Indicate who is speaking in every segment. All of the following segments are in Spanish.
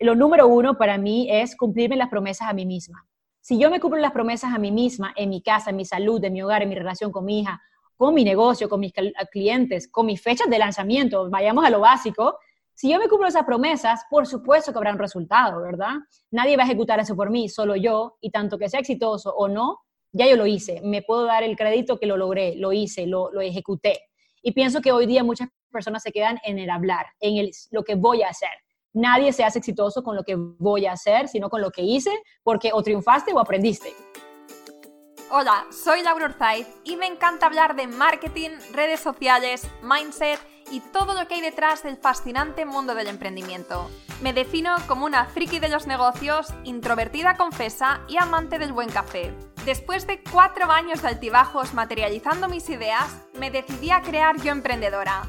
Speaker 1: lo número uno para mí es cumplirme las promesas a mí misma. Si yo me cumplo las promesas a mí misma, en mi casa, en mi salud, en mi hogar, en mi relación con mi hija, con mi negocio, con mis clientes, con mis fechas de lanzamiento, vayamos a lo básico, si yo me cumplo esas promesas, por supuesto que habrá un resultado, ¿verdad? Nadie va a ejecutar eso por mí, solo yo, y tanto que sea exitoso o no, ya yo lo hice, me puedo dar el crédito que lo logré, lo hice, lo, lo ejecuté. Y pienso que hoy día muchas personas se quedan en el hablar, en el, lo que voy a hacer. Nadie se hace exitoso con lo que voy a hacer, sino con lo que hice, porque o triunfaste o aprendiste.
Speaker 2: Hola, soy Laura Urzaiz y me encanta hablar de marketing, redes sociales, mindset y todo lo que hay detrás del fascinante mundo del emprendimiento. Me defino como una friki de los negocios, introvertida confesa y amante del buen café. Después de cuatro años de altibajos materializando mis ideas, me decidí a crear Yo Emprendedora,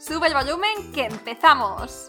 Speaker 2: Sube el volumen que empezamos.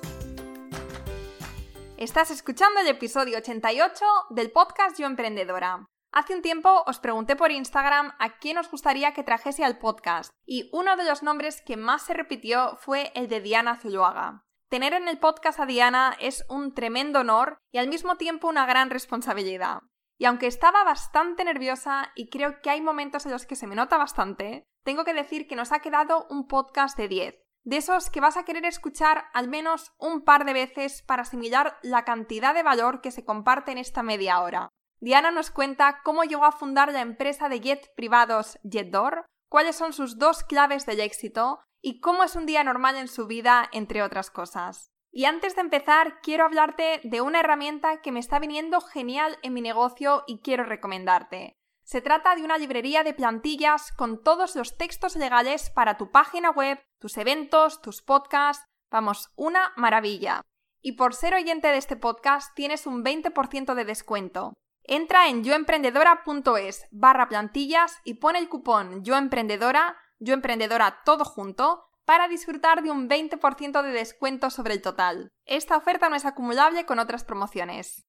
Speaker 2: Estás escuchando el episodio 88 del podcast Yo Emprendedora. Hace un tiempo os pregunté por Instagram a quién os gustaría que trajese al podcast y uno de los nombres que más se repitió fue el de Diana Zuluaga. Tener en el podcast a Diana es un tremendo honor y al mismo tiempo una gran responsabilidad. Y aunque estaba bastante nerviosa y creo que hay momentos en los que se me nota bastante, tengo que decir que nos ha quedado un podcast de 10. De esos que vas a querer escuchar al menos un par de veces para asimilar la cantidad de valor que se comparte en esta media hora. Diana nos cuenta cómo llegó a fundar la empresa de jet privados JetDoor, cuáles son sus dos claves del éxito y cómo es un día normal en su vida, entre otras cosas. Y antes de empezar, quiero hablarte de una herramienta que me está viniendo genial en mi negocio y quiero recomendarte. Se trata de una librería de plantillas con todos los textos legales para tu página web, tus eventos, tus podcasts. Vamos, una maravilla. Y por ser oyente de este podcast tienes un 20% de descuento. Entra en yoemprendedora.es barra plantillas y pone el cupón yoemprendedora, yoemprendedora todo junto, para disfrutar de un 20% de descuento sobre el total. Esta oferta no es acumulable con otras promociones.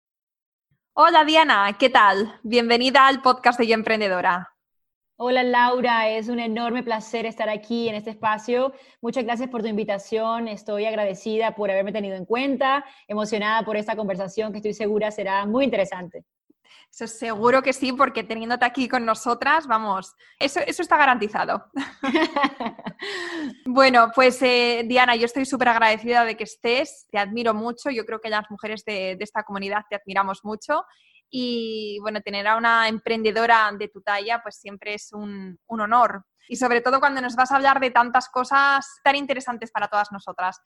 Speaker 2: Hola Diana, ¿qué tal? Bienvenida al podcast de Yo Emprendedora.
Speaker 1: Hola Laura, es un enorme placer estar aquí en este espacio. Muchas gracias por tu invitación. Estoy agradecida por haberme tenido en cuenta, emocionada por esta conversación que estoy segura será muy interesante.
Speaker 2: Eso seguro que sí, porque teniéndote aquí con nosotras, vamos, eso, eso está garantizado. bueno, pues eh, Diana, yo estoy súper agradecida de que estés, te admiro mucho, yo creo que las mujeres de, esta comunidad te admiramos mucho y bueno, tener a una emprendedora de tu talla pues siempre es un, un honor y sobre todo cuando nos vas a hablar de tantas cosas tan interesantes para todas nosotras.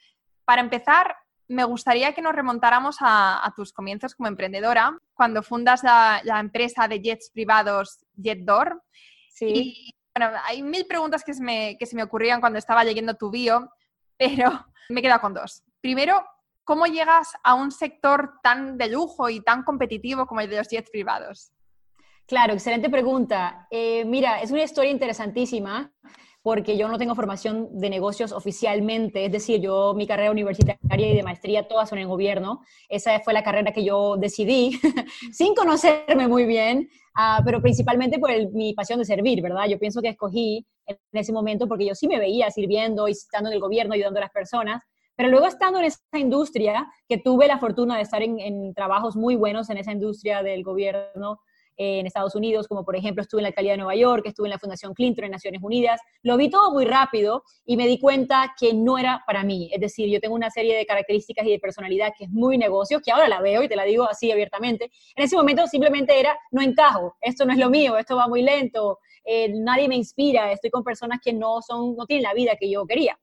Speaker 2: Para empezar, me gustaría que nos remontáramos a, tus comienzos como emprendedora, cuando fundas la, empresa de jets privados JetDoor. Sí. Y, bueno, hay mil preguntas que se, me, que se me ocurrían cuando estaba leyendo tu bio, pero me he quedado con dos. Primero, ¿cómo llegas a un sector tan de lujo y tan competitivo como el de los jets privados?
Speaker 1: Claro, excelente pregunta. Eh, mira, es una historia interesantísima porque yo no tengo formación de negocios oficialmente, es decir, yo mi carrera universitaria y de maestría todas son en gobierno, esa fue la carrera que yo decidí sin conocerme muy bien, uh, pero principalmente por mi pasión de servir, ¿verdad? Yo pienso que escogí en ese momento porque yo sí me veía sirviendo y estando en el gobierno, ayudando a las personas, pero luego estando en esa industria, que tuve la fortuna de estar en, en trabajos muy buenos en esa industria del gobierno, en Estados Unidos, como por ejemplo estuve en la alcaldía de Nueva York, estuve en la Fundación Clinton en Naciones Unidas. Lo vi todo muy rápido y me di cuenta que no era para mí. Es decir, yo tengo una serie de características y de personalidad que es muy negocio, que ahora la veo y te la digo así abiertamente. En ese momento simplemente era, no encajo, esto no es lo mío, esto va muy lento, eh, nadie me inspira, estoy con personas que no, son, no tienen la vida que yo quería.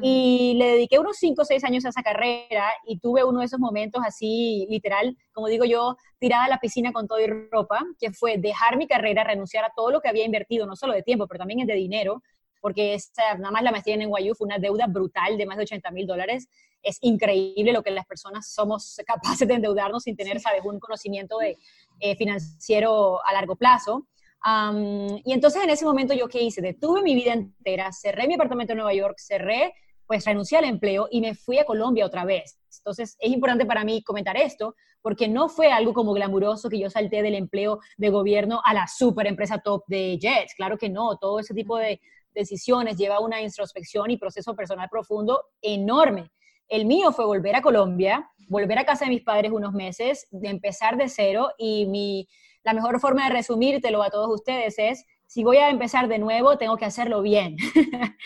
Speaker 1: Y le dediqué unos 5 o 6 años a esa carrera y tuve uno de esos momentos así, literal, como digo yo, tirada a la piscina con todo y ropa, que fue dejar mi carrera, renunciar a todo lo que había invertido, no solo de tiempo, pero también de dinero, porque esa, nada más la maestría en NYU fue una deuda brutal de más de 80 mil dólares. es increíble lo que las personas somos capaces de endeudarnos sin tener, sabes, un conocimiento de, eh, financiero a largo plazo. Y entonces en ese momento yo qué hice? Detuve mi vida entera, cerré mi apartamento en Nueva York, cerré, pues renuncié al empleo y me fui a Colombia otra vez. Entonces es importante para mí comentar esto porque no fue algo como glamuroso que yo salté del empleo de gobierno a la super empresa top de Jets. Claro que no, todo ese tipo de decisiones lleva una introspección y proceso personal profundo enorme. El mío fue volver a Colombia, volver a casa de mis padres unos meses, de empezar de cero y mi, la mejor forma de resumírtelo a todos ustedes es, si voy a empezar de nuevo, tengo que hacerlo bien.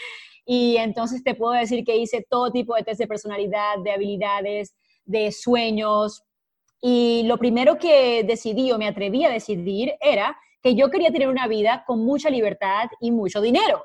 Speaker 1: y entonces te puedo decir que hice todo tipo de test de personalidad, de habilidades, de sueños. Y lo primero que decidí o me atreví a decidir era que yo quería tener una vida con mucha libertad y mucho dinero.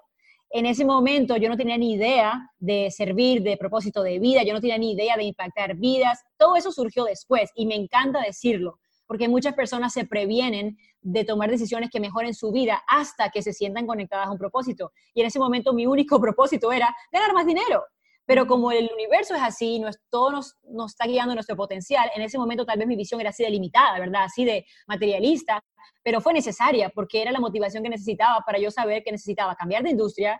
Speaker 1: En ese momento yo no tenía ni idea de servir de propósito de vida, yo no tenía ni idea de impactar vidas. Todo eso surgió después y me encanta decirlo, porque muchas personas se previenen de tomar decisiones que mejoren su vida hasta que se sientan conectadas a un propósito. Y en ese momento mi único propósito era ganar más dinero. Pero como el universo es así, no todo nos, nos, está guiando nuestro potencial, en ese momento tal vez mi visión era así de limitada, ¿verdad? Así de materialista, pero fue necesaria porque era la motivación que necesitaba para yo saber que necesitaba cambiar de industria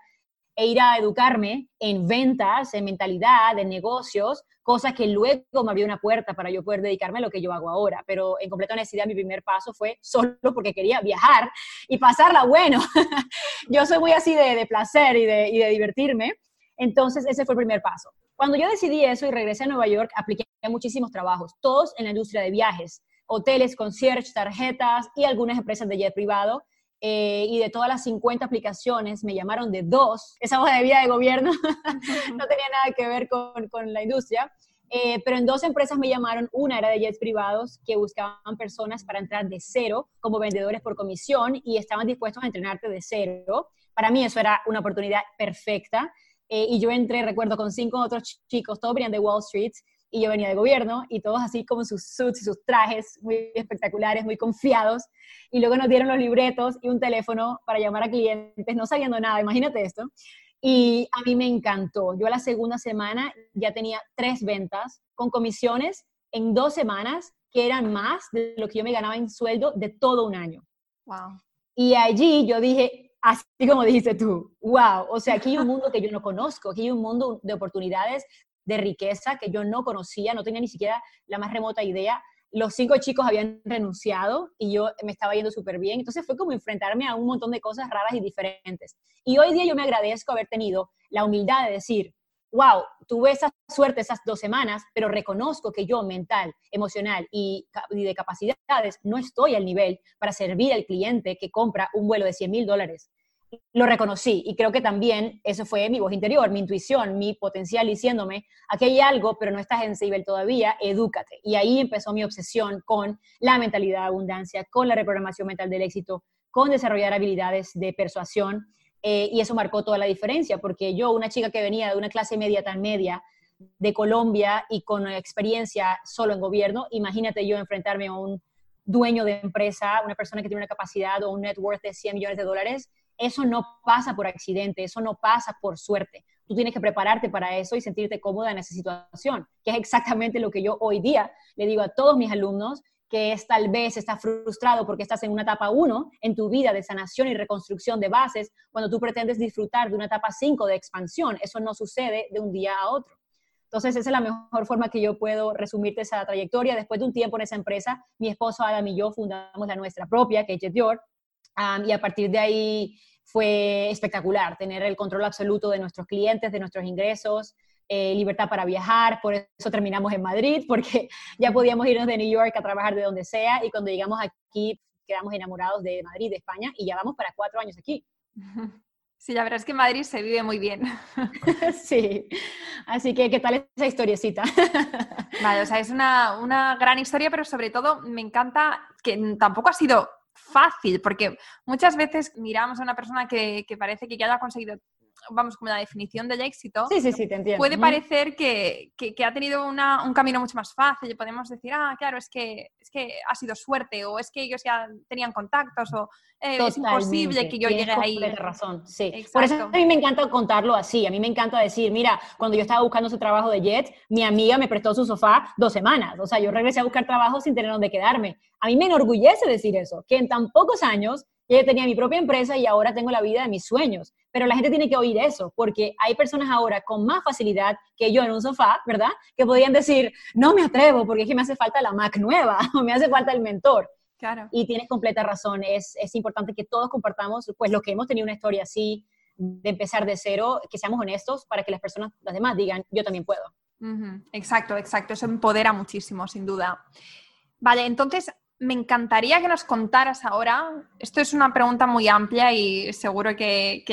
Speaker 1: e ir a educarme en ventas, en mentalidad, en negocios, cosas que luego me abrió una puerta para yo poder dedicarme a lo que yo hago ahora. Pero en completa honestidad, mi primer paso fue solo porque quería viajar y pasarla bueno. yo soy muy así de, placer y de, y de divertirme. Entonces, ese fue el primer paso. Cuando yo decidí eso y regresé a Nueva York, apliqué a muchísimos trabajos, todos en la industria de viajes, hoteles, concierge, tarjetas y algunas empresas de jet privado. Eh, y de todas las 50 aplicaciones me llamaron de dos. Esa hoja de vida de gobierno no tenía nada que ver con, con la industria. Eh, pero en dos empresas me llamaron, una era de jets privados que buscaban personas para entrar de cero como vendedores por comisión y estaban dispuestos a entrenarte de cero. Para mí eso era una oportunidad perfecta. Eh, y yo entré, recuerdo, con cinco otros chicos, todos venían de Wall Street, y yo venía de gobierno, y todos así como sus suits y sus trajes muy espectaculares, muy confiados, y luego nos dieron los libretos y un teléfono para llamar a clientes, no sabiendo nada, imagínate esto. Y a mí me encantó. Yo a la segunda semana ya tenía tres ventas con comisiones en dos semanas que eran más de lo que yo me ganaba en sueldo de todo un año.
Speaker 2: Wow.
Speaker 1: Y allí yo dije, así como dijiste tú, wow, o sea, aquí hay un mundo que yo no conozco, aquí hay un mundo de oportunidades, de riqueza que yo no conocía, no tenía ni siquiera la más remota idea. Los cinco chicos habían renunciado y yo me estaba yendo súper bien. Entonces fue como enfrentarme a un montón de cosas raras y diferentes. Y hoy día yo me agradezco haber tenido la humildad de decir, wow, tuve esa suerte esas dos semanas, pero reconozco que yo mental, emocional y, de capacidades no estoy al nivel para servir al cliente que compra un vuelo de 100 mil dólares. Lo reconocí y creo que también eso fue mi voz interior, mi intuición, mi potencial diciéndome, aquí hay algo, pero no estás en ese nivel todavía, edúcate. Y ahí empezó mi obsesión con la mentalidad de abundancia, con la reprogramación mental del éxito, con desarrollar habilidades de persuasión eh, y eso marcó toda la diferencia, porque yo, una chica que venía de una clase media tan media de Colombia y con experiencia solo en gobierno, imagínate yo enfrentarme a un dueño de empresa, una persona que tiene una capacidad o un net worth de 100 millones de dólares, eso no pasa por accidente, eso no pasa por suerte. Tú tienes que prepararte para eso y sentirte cómoda en esa situación, que es exactamente lo que yo hoy día le digo a todos mis alumnos que es tal vez estás frustrado porque estás en una etapa 1 en tu vida de sanación y reconstrucción de bases, cuando tú pretendes disfrutar de una etapa 5 de expansión. Eso no sucede de un día a otro. Entonces, esa es la mejor forma que yo puedo resumirte esa trayectoria. Después de un tiempo en esa empresa, mi esposo Adam y yo fundamos la nuestra propia, que es Jet y a partir de ahí fue espectacular tener el control absoluto de nuestros clientes, de nuestros ingresos, eh, libertad para viajar, por eso terminamos en Madrid, porque ya podíamos irnos de New York a trabajar de donde sea y cuando llegamos aquí quedamos enamorados de Madrid, de España y ya vamos para cuatro años aquí.
Speaker 2: Sí, la verdad es que Madrid se vive muy bien.
Speaker 1: sí, así que, ¿qué tal esa historiecita?
Speaker 2: vale, o sea, es una, una gran historia, pero sobre todo me encanta que tampoco ha sido fácil, porque muchas veces miramos a una persona que, que parece que ya lo ha conseguido vamos, como la definición del éxito,
Speaker 1: sí, sí, sí, te entiendo.
Speaker 2: puede parecer que, que, ha tenido una, un camino mucho más fácil. Podemos decir, ah, claro, es que, es que ha sido suerte, o es que ellos ya tenían contactos, o eh, es imposible que yo llegue ahí.
Speaker 1: razón, sí. Por eso a mí me encanta contarlo así. A mí me encanta decir, mira, cuando yo estaba buscando ese trabajo de Jet, mi amiga me prestó su sofá dos semanas. O sea, yo regresé a buscar trabajo sin tener dónde quedarme. A mí me enorgullece decir eso, que en tan pocos años yo tenía mi propia empresa y ahora tengo la vida de mis sueños. Pero la gente tiene que oír eso, porque hay personas ahora con más facilidad que yo en un sofá, ¿verdad? Que podían decir, no me atrevo porque es que me hace falta la Mac nueva o me hace falta el mentor.
Speaker 2: Claro.
Speaker 1: Y tienes completa razón, es, es importante que todos compartamos, pues, lo que hemos tenido una historia así, de empezar de cero, que seamos honestos para que las personas, las demás, digan, yo también puedo.
Speaker 2: Exacto, exacto. Eso empodera muchísimo, sin duda. Vale, entonces me encantaría que nos contaras ahora, esto es una pregunta muy amplia y seguro que,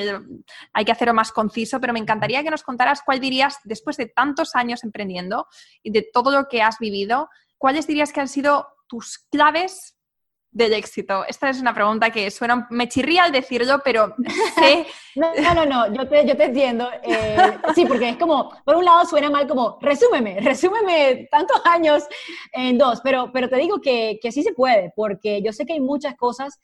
Speaker 2: hay que hacerlo más conciso, pero me encantaría que nos contaras cuál dirías, después de tantos años emprendiendo y de todo lo que has vivido, cuáles dirías que han sido tus claves del éxito? Esta es una pregunta que suena, me chirría al decirlo, pero sé...
Speaker 1: no, no, no, yo te, yo te entiendo. Eh, sí, porque es como, por un lado suena mal como, resúmeme, resúmeme tantos años en dos, pero, pero te digo que, que sí se puede, porque yo sé que hay muchas cosas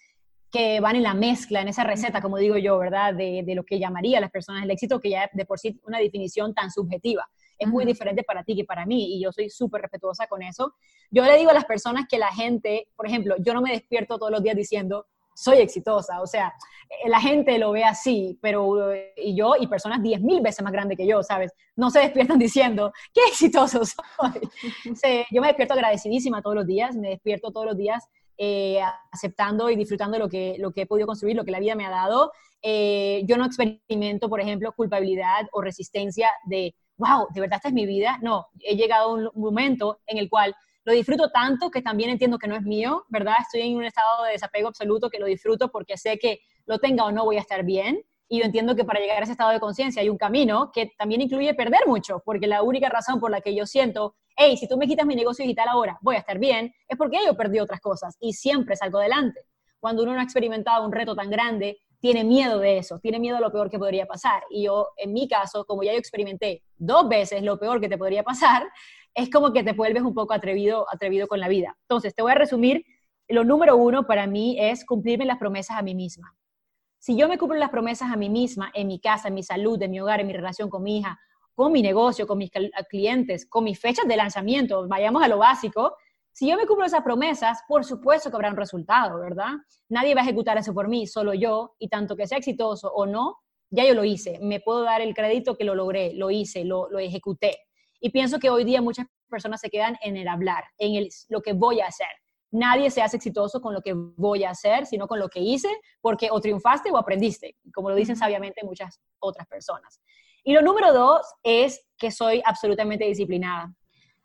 Speaker 1: que van en la mezcla, en esa receta, como digo yo, ¿verdad? De, de lo que llamaría a las personas el éxito, que ya de por sí una definición tan subjetiva es muy diferente para ti que para mí y yo soy súper respetuosa con eso. Yo le digo a las personas que la gente, por ejemplo, yo no me despierto todos los días diciendo, soy exitosa, o sea, eh, la gente lo ve así, pero y yo y personas 10 mil veces más grandes que yo, ¿sabes? No se despiertan diciendo, qué exitoso soy. yo me despierto agradecidísima todos los días, me despierto todos los dís eh, aceptando y disfrutando lo que, lo que he podido construir, lo que la vida me ha dado. Eh, yo no experimento, por ejemplo, culpabilidad o resistencia de wow, de verdad esta es mi vida. No, he llegado a un momento en el cual lo disfruto tanto que también entiendo que no es mío, ¿verdad? Estoy en un estado de desapego absoluto que lo disfruto porque sé que lo tenga o no voy a estar bien. Y yo entiendo que para llegar a ese estado de conciencia hay un camino que también incluye perder mucho, porque la única razón por la que yo siento, hey, si tú me quitas mi negocio digital ahora, voy a estar bien, es porque yo perdí otras cosas y siempre salgo adelante. Cuando uno no ha experimentado un reto tan grande, tiene miedo de eso, tiene miedo de lo peor que podría pasar. Y yo, en mi caso, como ya yo experimenté dos veces lo peor que te podría pasar, es como que te vuelves un poco atrevido, atrevido con la vida. Entonces, te voy a resumir. Lo número uno para mí es cumplirme las promesas a mí misma. Si yo me cumplo las promesas a mí misma, en mi casa, en mi salud, en mi hogar, en mi relación con mi hija, con mi negocio, con mis clientes, con mis fechas de lanzamiento, vayamos a lo básico, si yo me cumplo esas promesas, por supuesto que habrá un resultado, ¿verdad? Nadie va a ejecutar eso por mí, solo yo, y tanto que sea exitoso o no, ya yo lo hice. Me puedo dar el crédito que lo logré, lo hice, lo, lo ejecuté. Y pienso que hoy día muchas personas se quedan en el hablar, en el, lo que voy a hacer. Nadie se hace exitoso con lo que voy a hacer, sino con lo que hice, porque o triunfaste o aprendiste, como lo dicen sabiamente muchas otras personas. Y lo número dos es que soy absolutamente disciplinada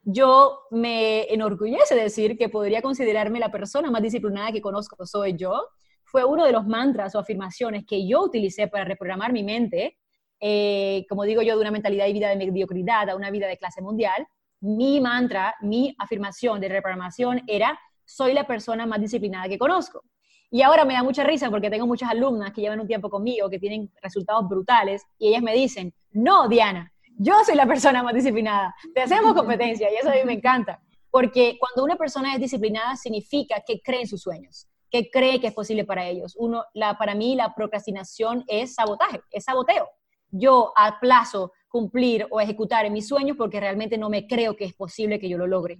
Speaker 1: yo me enorgullece decir que podría considerarme la persona más disciplinada que conozco, soy yo. Fue uno de los mantras o afirmaciones que yo utilicé para reprogramar mi mente, eh, como digo yo, de una mentalidad y vida de mediocridad a una vida de clase mundial. Mi mantra, mi afirmación de reprogramación era, soy la persona más disciplinada que conozco. Y ahora me da mucha risa porque tengo muchas alumnas que llevan un tiempo conmigo, que tienen resultados brutales, y ellas me dicen, no, Diana, yo soy la persona más disciplinada. Te hacemos competencia y eso a mí me encanta. Porque cuando una persona es disciplinada significa que cree en sus sueños, que cree que es posible para ellos. Uno, la, para mí la procrastinación es sabotaje, es saboteo. Yo aplazo cumplir o ejecutar mis sueños porque realmente no me creo que es posible que yo lo logre.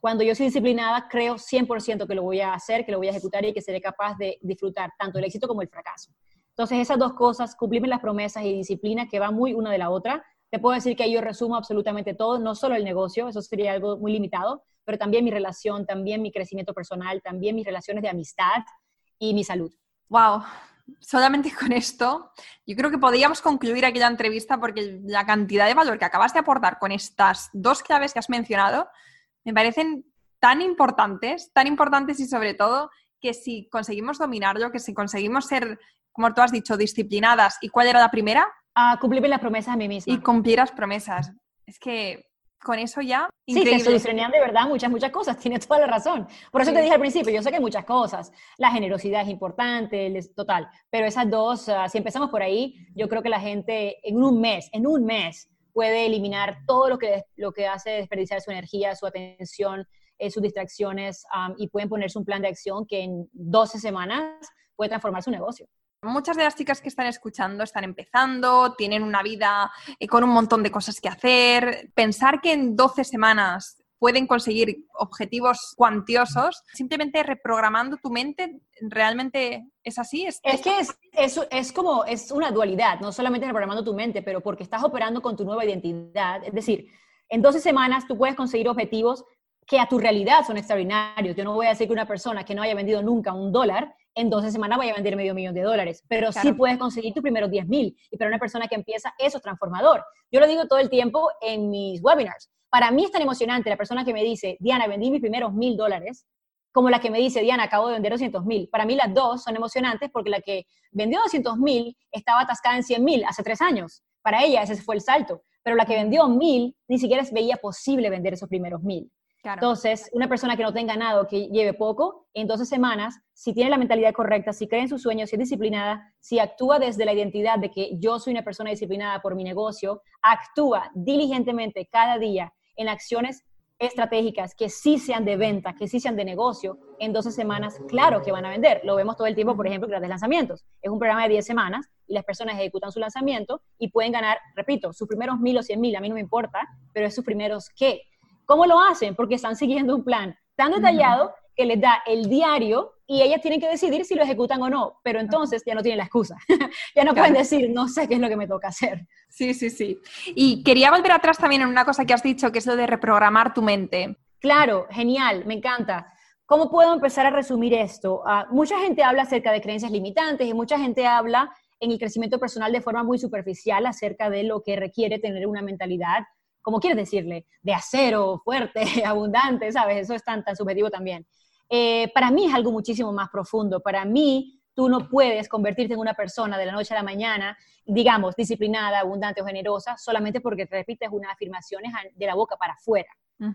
Speaker 1: Cuando yo soy disciplinada, creo 100% que lo voy a hacer, que lo voy a ejecutar y que seré capaz de disfrutar tanto el éxito como el fracaso. Entonces, esas dos cosas, cumplirme las promesas y disciplina, que va muy una de la otra, te puedo decir que yo resumo absolutamente todo, no solo el negocio, eso sería algo muy limitado, pero también mi relación, también mi crecimiento personal, también mis relaciones de amistad y mi salud.
Speaker 2: Wow, solamente con esto, yo creo que podríamos concluir aquella entrevista porque la cantidad de valor que acabas de aportar con estas dos claves que has mencionado me parecen tan importantes, tan importantes y sobre todo que si conseguimos dominarlo, que si conseguimos ser, como tú has dicho, disciplinadas, ¿y cuál era la primera?
Speaker 1: A cumplirme las promesas a mí misma.
Speaker 2: Y cumplir las promesas. Es que con eso ya.
Speaker 1: Increíble. Sí, se solucionan de verdad muchas, muchas cosas, tienes toda la razón. Por eso te dije al principio, yo sé que hay muchas cosas, la generosidad es importante, total, pero esas dos, ah, si empezamos por ahí, yo creo que la gente en un mes, en un mes, puede eliminar todo lo que, lo que hace desperdiciar su energía, su atención, eh, sus distracciones y pueden ponerse un plan de acción que en 12 semanas puede transformar su negocio.
Speaker 2: Muchas de las chicas que están escuchando están empezando, tienen una vida eh, con un montón de cosas que hacer. Pensar que en 12 semanas pueden conseguir objetivos cuantiosos, simplemente reprogramando tu mente, ¿realmente es así?
Speaker 1: Es, que es, es, como, es una dualidad, no solamente reprogramando tu mente, pero porque estás operando con tu nueva identidad. Es decir, en 12 semanas tú puedes conseguir objetivos que a tu realidad son extraordinarios. Yo no voy a decir que una persona que no haya vendido nunca un dólar en 12 semanas vaya a vender medio millón de dólares, pero sí puedes conseguir tus primeros 10 mil. Y para una persona que empieza, eso es transformador. Yo lo digo todo el tiempo en mis webinars. Para mí es tan emocionante la persona que me dice, Diana, vendí mis primeros mil dólares, como la que me dice, Diana, acabo de vender 200 mil. Para mí las dos son emocionantes porque la que vendió 200 mil estaba atascada en 100 mil hace tres años. Para ella ese fue el salto. Pero la que vendió mil ni siquiera veía posible vender esos primeros mil. Entonces, una persona que no tenga nada, que lleve poco, en 12 semanas, si tiene la mentalidad correcta, si cree en sus sueños, si es disciplinada, si actúa desde la identidad de que yo soy una persona disciplinada por mi negocio, actúa diligentemente cada día en acciones estratégicas que sí sean de venta, que sí sean de negocio, en 12 semanas, claro que van a vender. Lo vemos todo el tiempo, por ejemplo, grandes lanzamientos. Es un programa de 10 semanas y las personas ejecutan su lanzamiento y pueden ganar, repito, sus primeros mil o cien mil, a mí no me importa, pero es sus primeros qué ¿Cómo lo hacen? Porque están siguiendo un plan tan detallado que les da el diario y ellas tienen que decidir si lo ejecutan o no, pero entonces ya no tienen la excusa. ya no pueden decir, no sé qué es lo que me toca hacer.
Speaker 2: Sí, sí, sí. Y quería volver atrás también en una cosa que has dicho, que es lo de reprogramar tu mente.
Speaker 1: Claro, genial, me encanta. ¿Cómo puedo empezar a resumir esto? Ah, mucha gente habla acerca de creencias limitantes y mucha gente habla en el crecimiento personal de forma muy superficial acerca de lo que requiere tener una mentalidad como quieres decirle, de acero, fuerte, abundante, ¿sabes? Eso es tan, tan subjetivo también. Eh, para mí es algo muchísimo más profundo. Para mí, tú no puedes convertirte en una persona de la noche a la mañana, digamos, disciplinada, abundante o generosa, solamente porque te repites unas afirmaciones de la boca para afuera.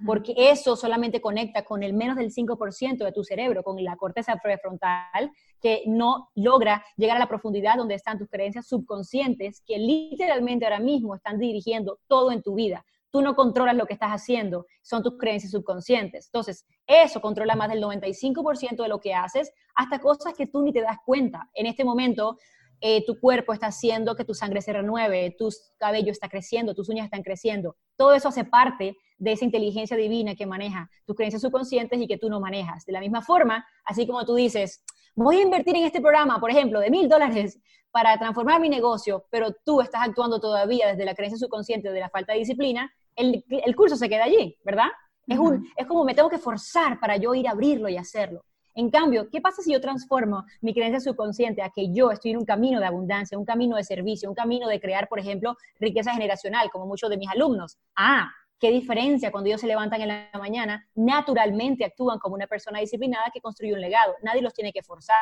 Speaker 1: Porque eso solamente conecta con el menos del 5% de tu cerebro, con la corteza prefrontal, que no logra llegar a la profundidad donde están tus creencias subconscientes, que literalmente ahora mismo están dirigiendo todo en tu vida tú no controlas lo que estás haciendo, son tus creencias subconscientes. Entonces, eso controla más del 95% de lo que haces, hasta cosas que tú ni te das cuenta. En este momento, eh, tu cuerpo está haciendo que tu sangre se renueve, tu cabello está creciendo, tus uñas están creciendo. Todo eso hace parte de esa inteligencia divina que maneja tus creencias subconscientes y que tú no manejas. De la misma forma, así como tú dices, voy a invertir en este programa, por ejemplo, de mil dólares para transformar mi negocio, pero tú estás actuando todavía desde la creencia subconsciente de la falta de disciplina, el, curso se queda allí, ¿verdad? Es, un, es como me tengo que forzar para yo ir a abrirlo y hacerlo. En cambio, ¿qué pasa si yo transformo mi creencia subconsciente a que yo estoy en un camino de abundancia, un camino de servicio, un camino de crear, por ejemplo, riqueza generacional, como muchos de mis alumnos? Ah, qué diferencia cuando ellos se levantan en la mañana, naturalmente actúan como una persona disciplinada que construye un legado. Nadie los tiene que forzar.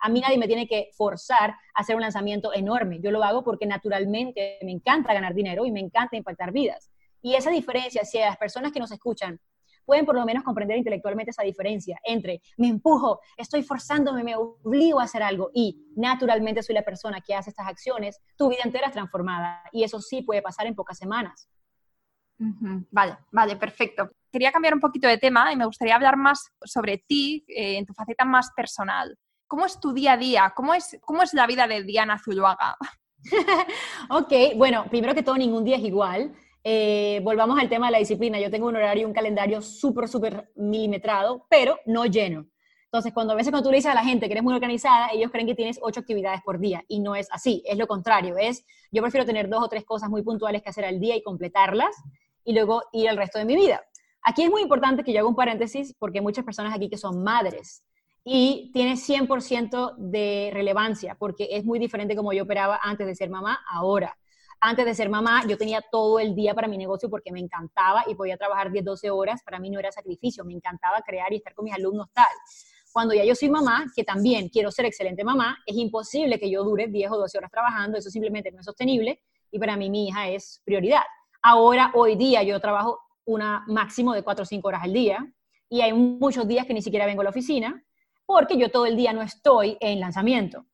Speaker 1: A mí nadie me tiene que forzar a hacer un lanzamiento enorme. Yo lo hago porque naturalmente me encanta ganar dinero y me encanta impactar vidas. Y esa diferencia, si las personas que nos escuchan pueden por lo menos comprender intelectualmente esa diferencia entre me empujo, estoy forzándome, me obligo a hacer algo y naturalmente soy la persona que hace estas acciones, tu vida entera es transformada y eso sí puede pasar en pocas semanas.
Speaker 2: Vale, vale, perfecto. Quería cambiar un poquito de tema y me gustaría hablar más sobre ti eh, en tu faceta más personal. ¿Cómo es tu día a día? ¿Cómo es, cómo es la vida de Diana Zuluaga?
Speaker 1: ok, bueno, primero que todo, ningún día es igual. Eh, volvamos al tema de la disciplina. Yo tengo un horario y un calendario súper, súper milimetrado, pero no lleno. Entonces, cuando a veces cuando tú le dices a la gente que eres muy organizada, ellos creen que tienes ocho actividades por día y no es así, es lo contrario. Es, yo prefiero tener dos o tres cosas muy puntuales que hacer al día y completarlas y luego ir al resto de mi vida. Aquí es muy importante que yo haga un paréntesis porque hay muchas personas aquí que son madres y tiene 100% de relevancia porque es muy diferente como yo operaba antes de ser mamá ahora antes de ser mamá, yo tenía todo el día para mi negocio porque me encantaba y podía trabajar 10, 12 horas. Para mí no era sacrificio, me encantaba crear y estar con mis alumnos tal. Cuando ya yo soy mamá, que también quiero ser excelente mamá, es imposible que yo dure 10 o 12 horas trabajando, eso simplemente no es sostenible y para mí mi hija es prioridad. Ahora, hoy día, yo trabajo una máximo de 4 o 5 horas al día y hay muchos días que ni siquiera vengo a la oficina porque yo todo el día no estoy en lanzamiento.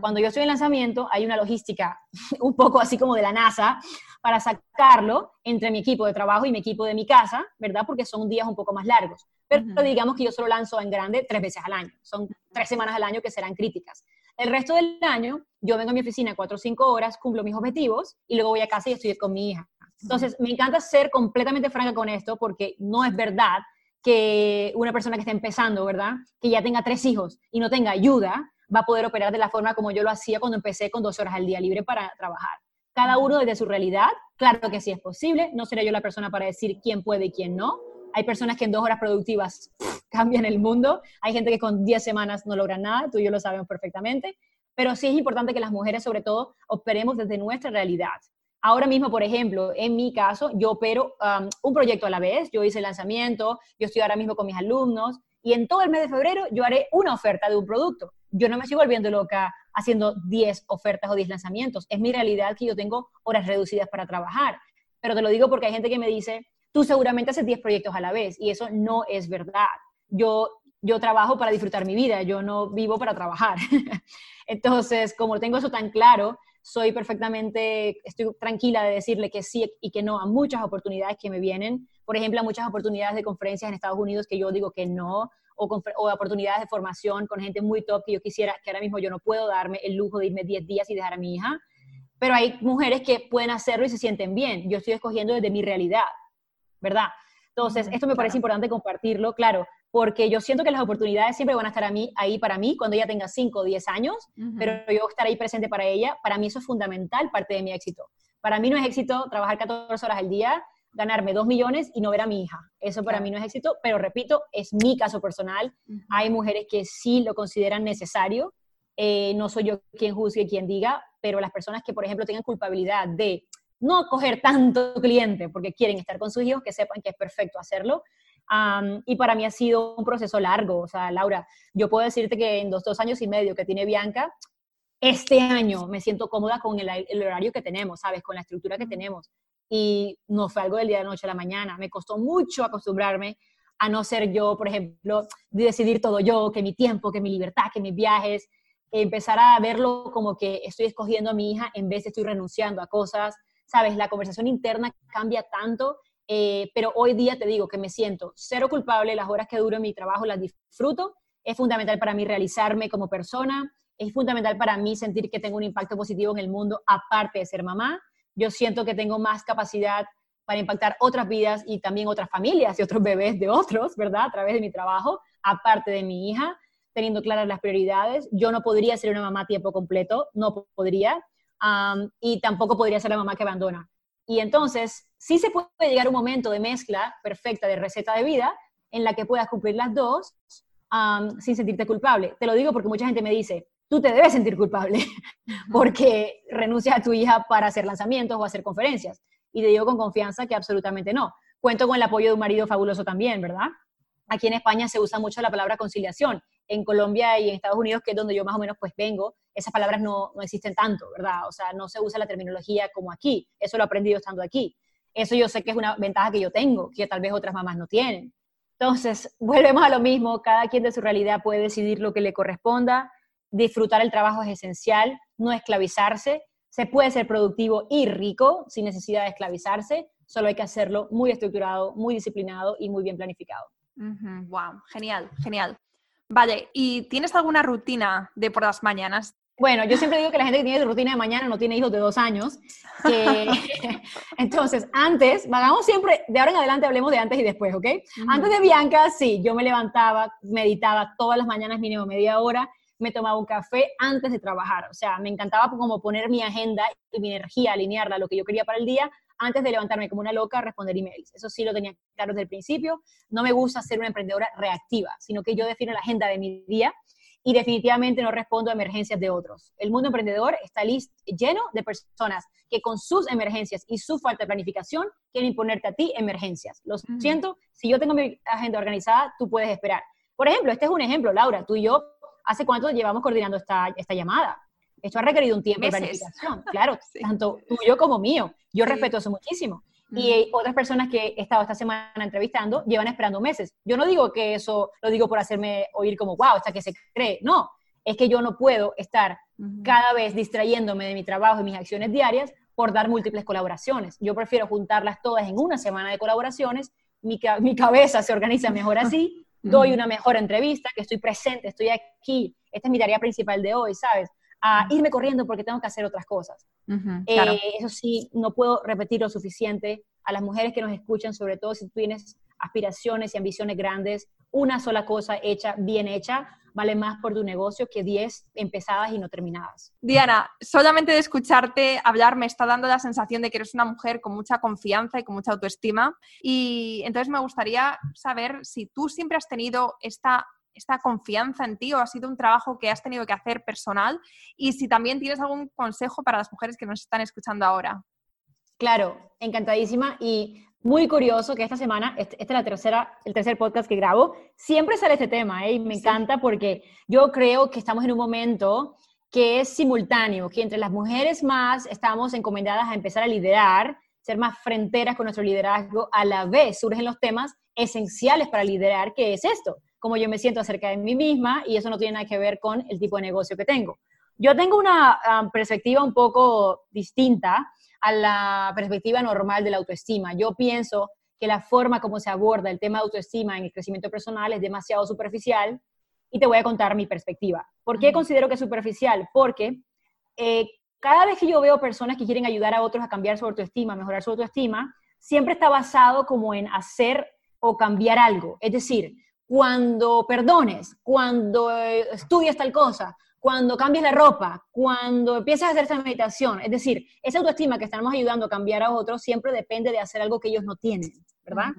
Speaker 1: Cuando yo estoy en lanzamiento, hay una logística un poco así como de la NASA para sacarlo entre mi equipo de trabajo y mi equipo de mi casa, ¿verdad? Porque son días un poco más largos. Pero digamos que yo solo lanzo en grande tres veces al año. Son tres semanas al año que serán críticas. El resto del año, yo vengo a mi oficina cuatro o cinco horas, cumplo mis objetivos y luego voy a casa y estoy con mi hija. Entonces, me encanta ser completamente franca con esto porque no es verdad que una persona que está empezando, ¿verdad? Que ya tenga tres hijos y no tenga ayuda, va a poder operar de la forma como yo lo hacía cuando empecé con dos horas al día libre para trabajar. Cada uno desde su realidad, claro que sí es posible, no seré yo la persona para decir quién puede y quién no. Hay personas que en dos horas productivas cambian el mundo, hay gente que con diez semanas no logra nada, tú y yo lo sabemos perfectamente, pero sí es importante que las mujeres sobre todo operemos desde nuestra realidad. Ahora mismo, por ejemplo, en mi caso, yo opero um, un proyecto a la vez, yo hice el lanzamiento, yo estoy ahora mismo con mis alumnos y en todo el mes de febrero yo haré una oferta de un producto. Yo no me estoy volviendo loca haciendo 10 ofertas o 10 lanzamientos. Es mi realidad que yo tengo horas reducidas para trabajar. Pero te lo digo porque hay gente que me dice, tú seguramente haces 10 proyectos a la vez y eso no es verdad. Yo, yo trabajo para disfrutar mi vida, yo no vivo para trabajar. Entonces, como tengo eso tan claro, soy perfectamente, estoy tranquila de decirle que sí y que no a muchas oportunidades que me vienen. Por ejemplo, a muchas oportunidades de conferencias en Estados Unidos que yo digo que no, o, o, oportunidades de formación con gente muy top que yo quisiera, que ahora mismo yo no puedo darme el lujo de irme 10 días y dejar a mi hija. Pero hay mujeres que pueden hacerlo y se sienten bien. Yo estoy escogiendo desde mi realidad, ¿verdad? Entonces, esto me parece importante compartirlo, claro, porque yo siento que las oportunidades siempre van a estar a mí, ahí para mí cuando ella tenga 5 o 10 años, pero yo estar ahí presente para ella, para mí eso es fundamental, parte de mi éxito. Para mí no es éxito trabajar 14 horas al día, ganarme 2 millones y no ver a mi hija. Eso para mí no es éxito, pero repito, es mi caso personal. Hay mujeres que sí lo consideran necesario. Eh, no soy yo quien juzgue, quien diga, pero las personas que, por ejemplo, tengan culpabilidad de no coger tanto cliente porque quieren estar con sus hijos, que sepan que es perfecto hacerlo y para mí ha sido un proceso largo. O sea, Laura, yo puedo decirte que en los dos años y medio que tiene Bianca, este año me siento cómoda con el, horario que tenemos, ¿sabes? Con la estructura que tenemos. Y no fue algo del día de la noche a la mañana. Me costó mucho acostumbrarme a no ser yo, por ejemplo, de decidir todo yo, que mi tiempo, que mi libertad, que mis viajes, empezar a verlo como que estoy escogiendo a mi hija en vez de estoy renunciando a cosas, ¿sabes? La conversación interna cambia tanto eh, pero hoy día te digo que me siento cero culpable, las horas que duro en mi trabajo las disfruto, es fundamental para mí realizarme como persona, es fundamental para mí sentir que tengo un impacto positivo en el mundo aparte de ser mamá. Yo siento que tengo más capacidad para impactar otras vidas y también otras familias y otros bebés de otros, ¿verdad? A través de mi trabajo, aparte de mi hija, teniendo claras las prioridades. Yo no podría ser una mamá a tiempo completo, no podría, y tampoco podría ser la mamá que abandona. Y entonces, sí se puede llegar un momento de mezcla perfecta de receta de vida en la que puedas cumplir las dos sin sentirte culpable. Te lo digo porque mucha gente me dice, tú te debes sentir culpable porque renuncias a tu hija para hacer lanzamientos o hacer conferencias. Y te digo con confianza que absolutamente no. Cuento con el apoyo de un marido fabuloso también, ¿verdad? Aquí en España se usa mucho la palabra conciliación. En Colombia y en Estados Unidos, que es donde yo más o menos pues vengo, esas palabras no, no existen tanto, ¿verdad? O sea, no se usa la terminología como aquí. Eso lo he aprendido estando aquí. Eso yo sé que es una ventaja que yo tengo, que tal vez otras mamás no tienen. Entonces, volvemos a lo mismo, cada quien de su realidad puede decidir lo que le corresponda, disfrutar el trabajo es esencial, no esclavizarse, se puede ser productivo y rico sin necesidad de esclavizarse, solo hay que hacerlo muy estructurado, muy disciplinado y muy bien planificado.
Speaker 2: Wow, genial, genial. Vale, ¿y tienes alguna rutina de por las mañanas?
Speaker 1: Bueno, yo siempre digo que la gente que tiene rutina de mañana no tiene hijos de dos años. Entonces, antes, vamos siempre, de ahora en adelante hablemos de antes y después, ¿ok? Antes de Bianca, sí, yo me levantaba, meditaba todas las mañanas mínimo media hora, me tomaba un café antes de trabajar. O sea, me encantaba como poner mi agenda y mi energía, alinearla a lo que yo quería para el día antes de levantarme como una loca a responder emails. Eso sí lo tenía claro desde el principio. No me gusta ser una emprendedora reactiva, sino que yo defino la agenda de mi día y definitivamente no respondo a emergencias de otros. El mundo emprendedor está listo, lleno de personas que con sus emergencias y su falta de planificación quieren imponerte a ti emergencias. Lo siento, si yo tengo mi agenda organizada, tú puedes esperar. Por ejemplo, este es un ejemplo, Laura, tú y yo, ¿hace cuánto llevamos coordinando esta, esta llamada? Esto ha requerido un tiempo de planificación, claro, tanto tuyo como mío. Yo respeto eso muchísimo. Y otras personas que he estado esta semana entrevistando llevan esperando meses. Yo no digo que eso lo digo por hacerme oír como, wow, hasta que se cree. No, es que yo no puedo estar cada vez distrayéndome de mi trabajo y mis acciones diarias por dar múltiples colaboraciones. Yo prefiero juntarlas todas en una semana de colaboraciones. Mi, mi cabeza se organiza mejor así. Doy una mejor entrevista, que estoy presente, estoy aquí. Esta es mi tarea principal de hoy, ¿sabes? a irme corriendo porque tengo que hacer otras cosas. Eh, eso sí, no puedo repetir lo suficiente a las mujeres que nos escuchan, sobre todo si tú tienes aspiraciones y ambiciones grandes, una sola cosa hecha, bien hecha, vale más por tu negocio que 10 empezadas y no terminadas.
Speaker 2: Diana, solamente de escucharte hablar me está dando la sensación de que eres una mujer con mucha confianza y con mucha autoestima. Y entonces me gustaría saber si tú siempre has tenido esta esta confianza en ti o ha sido un trabajo que has tenido que hacer personal y si también tienes algún consejo para las mujeres que nos están escuchando ahora.
Speaker 1: Claro, encantadísima y muy curioso que esta semana, este, este es la tercera, el tercer podcast que grabo, siempre sale este tema ¿eh? y me encanta porque yo creo que estamos en un momento que es simultáneo, que entre las mujeres más estamos encomendadas a empezar a liderar, ser más fronteras con nuestro liderazgo, a la vez surgen los temas esenciales para liderar, que es esto, cómo yo me siento acerca de mí misma y eso no tiene nada que ver con el tipo de negocio que tengo. Yo tengo una um, perspectiva un poco distinta a la perspectiva normal de la autoestima. Yo pienso que la forma como se aborda el tema de autoestima en el crecimiento personal es demasiado superficial y te voy a contar mi perspectiva. ¿Por qué considero que es superficial? Porque eh, cada vez que yo veo personas que quieren ayudar a otros a cambiar su autoestima, mejorar su autoestima, siempre está basado como en hacer o cambiar algo. Es decir, cuando perdones, cuando eh, estudias tal cosa, cuando cambies la ropa, cuando empieces a hacer esa meditación. Es decir, esa autoestima que estamos ayudando a cambiar a otros siempre depende de hacer algo que ellos no tienen, ¿verdad?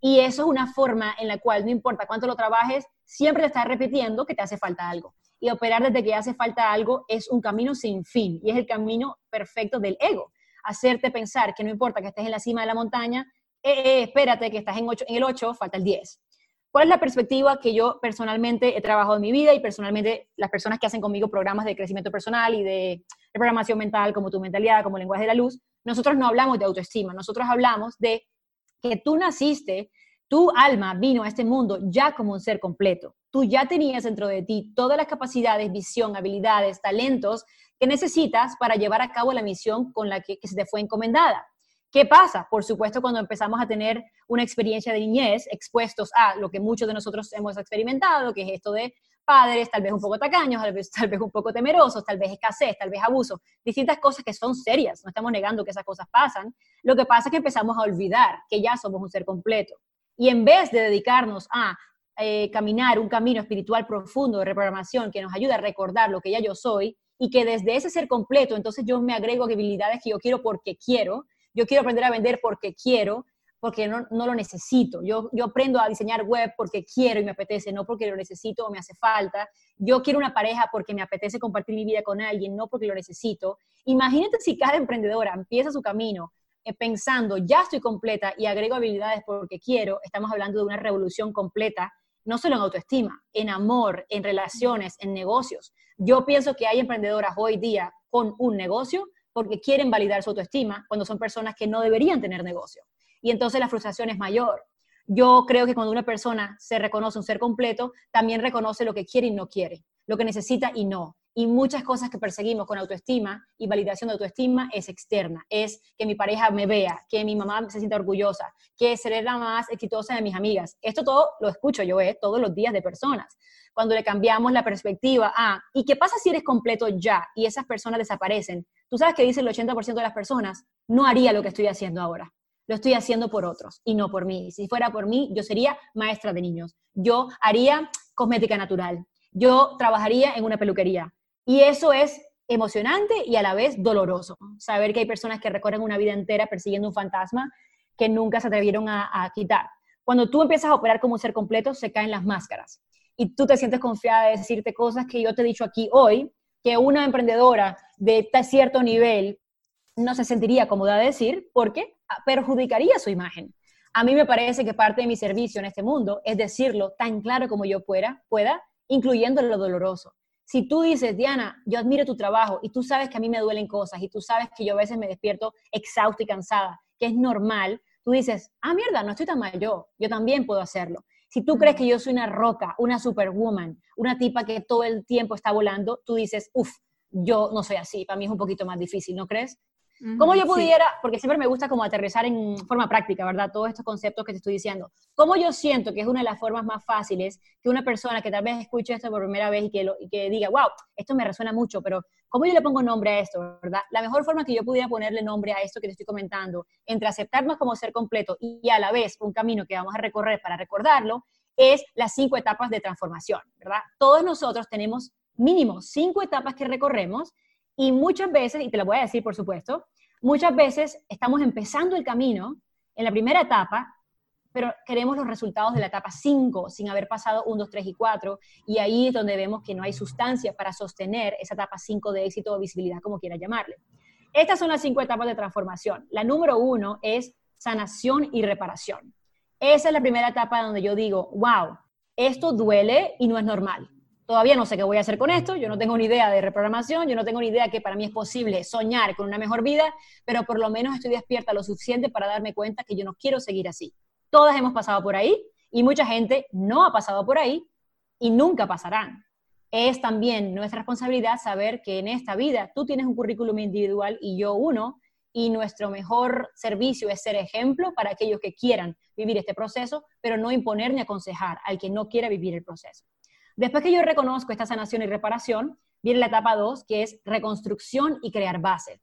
Speaker 1: Y eso es una forma en la cual no importa cuánto lo trabajes, siempre te estás repitiendo que te hace falta algo. Y operar desde que hace falta algo es un camino sin fin y es el camino perfecto del ego. Hacerte pensar que no importa que estés en la cima de la montaña, eh, eh, espérate que estás en, en el 8, falta el 10. ¿Cuál es la perspectiva que yo personalmente he trabajado en mi vida y personalmente las personas que hacen conmigo programas de crecimiento personal y de, programación mental como tu mentalidad, como lenguaje de la luz? Nosotros no hablamos de autoestima, nosotros hablamos de que tú naciste, tu alma vino a este mundo ya como un ser completo. Tú ya tenías dentro de ti todas las capacidades, visión, habilidades, talentos que necesitas para llevar a cabo la misión con la que se te fue encomendada. ¿Qué pasa? Por supuesto, cuando empezamos a tener una experiencia de niñez expuestos a lo que muchos de nosotros hemos experimentado, que es esto de padres tal vez un poco tacaños, tal vez, tal vez un poco temerosos, tal vez escasez, tal vez abuso, distintas cosas que son serias, no estamos negando que esas cosas pasan, lo que pasa es que empezamos a olvidar que ya somos un ser completo. Y en vez de dedicarnos a eh, caminar un camino espiritual profundo de reprogramación que nos ayuda a recordar lo que ya yo soy y que desde ese ser completo, entonces yo me agrego habilidades que yo quiero porque quiero, yo quiero aprender a vender porque quiero, porque no, lo necesito. Yo, yo aprendo a diseñar web porque quiero y me apetece, no porque lo necesito o me hace falta. Yo quiero una pareja porque me apetece compartir mi vida con alguien, no porque lo necesito. Imagínate si cada emprendedora empieza su camino eh, pensando, ya estoy completa y agrego habilidades porque quiero, estamos hablando de una revolución completa, no solo en autoestima, en amor, en relaciones, en negocios. Yo pienso que hay emprendedoras hoy día con un negocio porque quieren validar su autoestima cuando son personas que no deberían tener negocio. Y entonces la frustración es mayor. Yo creo que cuando una persona se reconoce un ser completo, también reconoce lo que quiere y no quiere, lo que necesita y no. Y muchas cosas que perseguimos con autoestima y validación de autoestima es externa. Es que mi pareja me vea, que mi mamá se sienta orgullosa, que seré la más exitosa de mis amigas. Esto todo lo escucho yo ¿eh? todos los días de personas cuando le cambiamos la perspectiva a, ¿y qué pasa si eres completo ya y esas personas desaparecen? Tú sabes que dice el 80% de las personas, no haría lo que estoy haciendo ahora. Lo estoy haciendo por otros y no por mí. Si fuera por mí, yo sería maestra de niños. Yo haría cosmética natural. Yo trabajaría en una peluquería. Y eso es emocionante y a la vez doloroso. Saber que hay personas que recorren una vida entera persiguiendo un fantasma que nunca se atrevieron a, a quitar. Cuando tú empiezas a operar como un ser completo, se caen las máscaras y tú te sientes confiada de decirte cosas que yo te he dicho aquí hoy, que una emprendedora de cierto nivel no se sentiría cómoda de decir porque perjudicaría su imagen. A mí me parece que parte de mi servicio en este mundo es decirlo tan claro como yo pueda, pueda incluyendo lo doloroso. Si tú dices, Diana, yo admiro tu trabajo y tú sabes que a mí me duelen cosas y tú sabes que yo a veces me despierto exhausta y cansada que es normal, tú dices, ah, mierda, no estoy tan mal yo, yo también puedo hacerlo. Si tú crees que yo soy una roca, una superwoman, una tipa que todo el tiempo está volando, tú dices, uff, yo no soy así, para mí es un poquito más difícil, ¿no crees? ¿Cómo yo pudiera, porque siempre me gusta como aterrizar en forma práctica, ¿verdad? Todos estos conceptos que te estoy diciendo. ¿Cómo yo siento que es una de las formas más fáciles que una persona que tal vez escuche esto por primera vez y que, y que diga, wow, esto me resuena mucho, pero ¿cómo yo le pongo nombre a esto, verdad? La mejor forma que yo pudiera ponerle nombre a esto que te estoy comentando, entre aceptarnos como ser completo y a la vez un camino que vamos a recorrer para recordarlo, es las cinco etapas de transformación, ¿verdad? Todos nosotros tenemos mínimo cinco etapas que recorremos y muchas veces, y te lo voy a decir por supuesto, muchas veces estamos empezando el camino en la primera etapa, pero queremos los resultados de la etapa 5 sin haber pasado 1, 2, 3 y 4, y ahí es donde vemos que no hay sustancia para sostener esa etapa 5 de éxito o visibilidad, como quiera llamarle. Estas son las cinco etapas de transformación. La número uno es sanación y reparación. Esa es la primera etapa donde yo digo, wow, esto duele y no es normal. Todavía no sé qué voy a hacer con esto, yo no tengo ni idea de reprogramación, yo no tengo ni idea que para mí es posible soñar con una mejor vida, pero por lo menos estoy despierta lo suficiente para darme cuenta que yo no quiero seguir así. Todas hemos pasado por ahí y mucha gente no ha pasado por ahí y nunca pasarán. Es también nuestra responsabilidad saber que en esta vida tú tienes un currículum individual y yo uno, y nuestro mejor servicio es ser ejemplo para aquellos que quieran vivir este proceso, pero no imponer ni aconsejar al que no quiera vivir el proceso. Después que yo reconozco esta sanación y reparación, viene la etapa 2, que es reconstrucción y crear bases.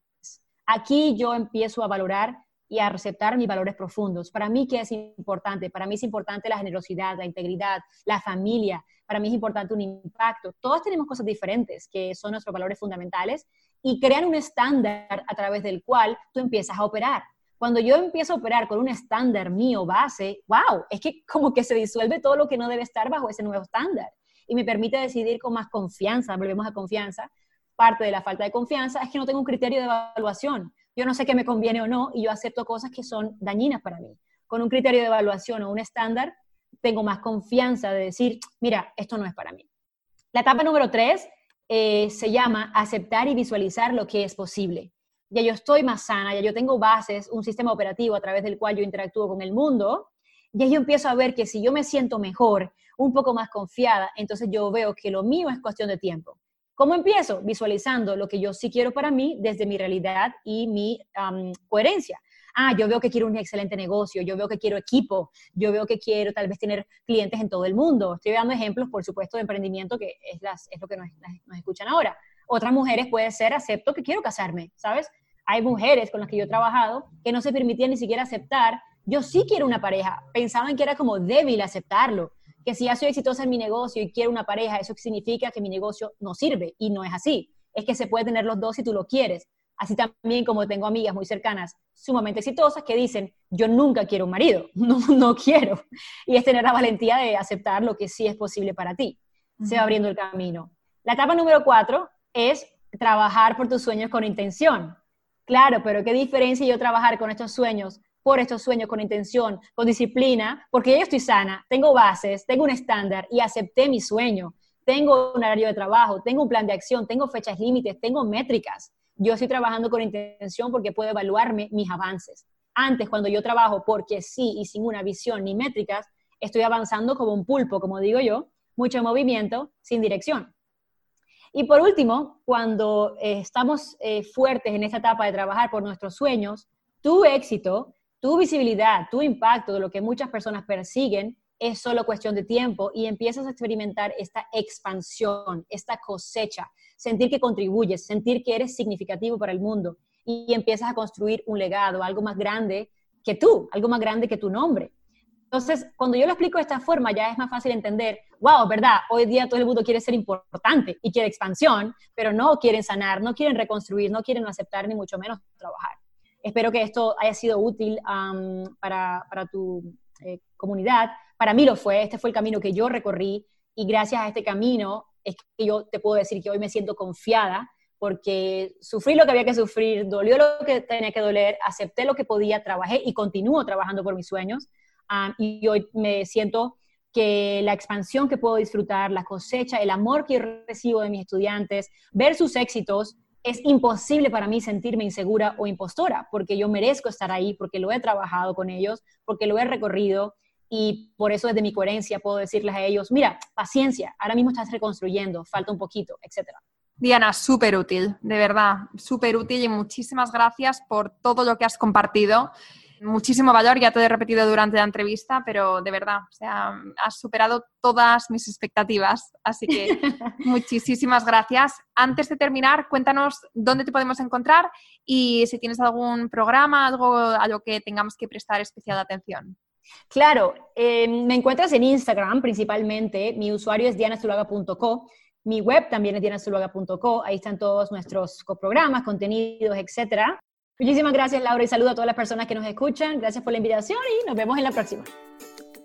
Speaker 1: Aquí yo empiezo a valorar y a aceptar mis valores profundos. Para mí, ¿qué es importante? Para mí es importante la generosidad, la integridad, la familia. Para mí es importante un impacto. Todos tenemos cosas diferentes que son nuestros valores fundamentales y crean un estándar a través del cual tú empiezas a operar. Cuando yo empiezo a operar con un estándar mío base, wow, es que como que se disuelve todo lo que no debe estar bajo ese nuevo estándar y me permite decidir con más confianza, volvemos a confianza, parte de la falta de confianza es que no tengo un criterio de evaluación. Yo no sé qué me conviene o no y yo acepto cosas que son dañinas para mí. Con un criterio de evaluación o un estándar, tengo más confianza de decir, mira, esto no es para mí. La etapa número tres eh, se llama aceptar y visualizar lo que es posible. Ya yo estoy más sana, ya yo tengo bases, un sistema operativo a través del cual yo interactúo con el mundo, ya yo empiezo a ver que si yo me siento mejor, un poco más confiada, entonces yo veo que lo mío es cuestión de tiempo. ¿Cómo empiezo? Visualizando lo que yo sí quiero para mí desde mi realidad y mi coherencia. Ah, yo veo que quiero un excelente negocio, yo veo que quiero equipo, yo veo que quiero tal vez tener clientes en todo el mundo. Estoy dando ejemplos, por supuesto, de emprendimiento, que es, es lo que nos, nos escuchan ahora. Otras mujeres puede ser, acepto que quiero casarme, ¿sabes? Hay mujeres con las que yo he trabajado que no se permitían ni siquiera aceptar yo sí quiero una pareja. Pensaban que era como débil aceptarlo, que si ya soy exitosa en mi negocio y quiero una pareja, eso significa que mi negocio no sirve y no es así. Es que se puede tener los dos si tú lo quieres. Así también como tengo amigas muy cercanas, sumamente exitosas, que dicen, yo nunca quiero un marido, no, no quiero. Y es tener la valentía de aceptar lo que sí es posible para ti. Se va abriendo el camino. La etapa número cuatro es trabajar por tus sueños con intención. Claro, pero ¿qué diferencia yo trabajar con estos sueños por estos sueños con intención, con disciplina, porque yo estoy sana, tengo bases, tengo un estándar y acepté mi sueño. Tengo un horario de trabajo, tengo un plan de acción, tengo fechas límites, tengo métricas. Yo estoy trabajando con intención porque puedo evaluarme mis avances. Antes, cuando yo trabajo porque sí y sin una visión ni métricas, estoy avanzando como un pulpo, como digo yo, mucho movimiento sin dirección. Y por último, cuando eh, estamos eh, fuertes en esta etapa de trabajar por nuestros sueños, tu éxito tu visibilidad, tu impacto de lo que muchas personas persiguen es solo cuestión de tiempo y empiezas a experimentar esta expansión, esta cosecha, sentir que contribuyes, sentir que eres significativo para el mundo y empiezas a construir un legado, algo más grande que tú, algo más grande que tu nombre. Entonces, cuando yo lo explico de esta forma, ya es más fácil entender, wow, ¿verdad? Hoy día todo el mundo quiere ser importante y quiere expansión, pero no quieren sanar, no quieren reconstruir, no quieren aceptar ni mucho menos trabajar. Espero que esto haya sido útil para, tu eh, comunidad. Para mí lo fue, este fue el camino que yo recorrí y gracias a este camino es que yo te puedo decir que hoy me siento confiada porque sufrí lo que había que sufrir, dolió lo que tenía que doler, acepté lo que podía, trabajé y continúo trabajando por mis sueños. y hoy me siento que la expansión que puedo disfrutar, la cosecha, el amor que recibo de mis estudiantes, ver sus éxitos, es imposible para mí sentirme insegura o impostora, porque yo merezco estar ahí, porque lo he trabajado con ellos, porque lo he recorrido y por eso desde mi coherencia puedo decirles a ellos, mira, paciencia, ahora mismo estás reconstruyendo, falta un poquito, etcétera.
Speaker 2: Diana, súper útil, de verdad, súper útil y muchísimas gracias por todo lo que has compartido muchísimo valor, ya te he repetido durante la entrevista, pero de verdad, o sea, has superado todas mis expectativas. Así que muchísimas gracias. Antes de terminar, cuéntanos dónde te podemos encontrar y si tienes algún programa, algo a lo que tengamos que prestar especial atención.
Speaker 1: Claro, eh, me encuentras en Instagram principalmente. Mi usuario es dianastulaga.co. Mi web también es dianastulaga.co. Ahí están todos nuestros coprogramas, contenidos, etcétera. Muchísimas gracias, Laura, y saludo a todas las personas que nos escuchan. Gracias por la invitación y nos vemos en la próxima.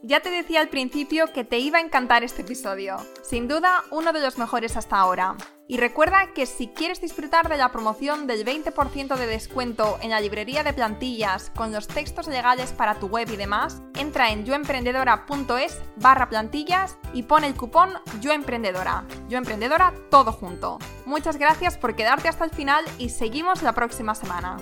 Speaker 2: Ya te decía al principio que te iba a encantar este episodio. Sin duda, uno de los mejores hasta ahora. Y recuerda que si quieres disfrutar de la promoción del 20% de descuento en la librería de plantillas con los textos legales para tu web y demás, entra en yoemprendedora.es barra plantillas y pon el cupón YoEmprendedora. YoEmprendedora todo junto. Muchas gracias por quedarte hasta el final y seguimos la próxima semana.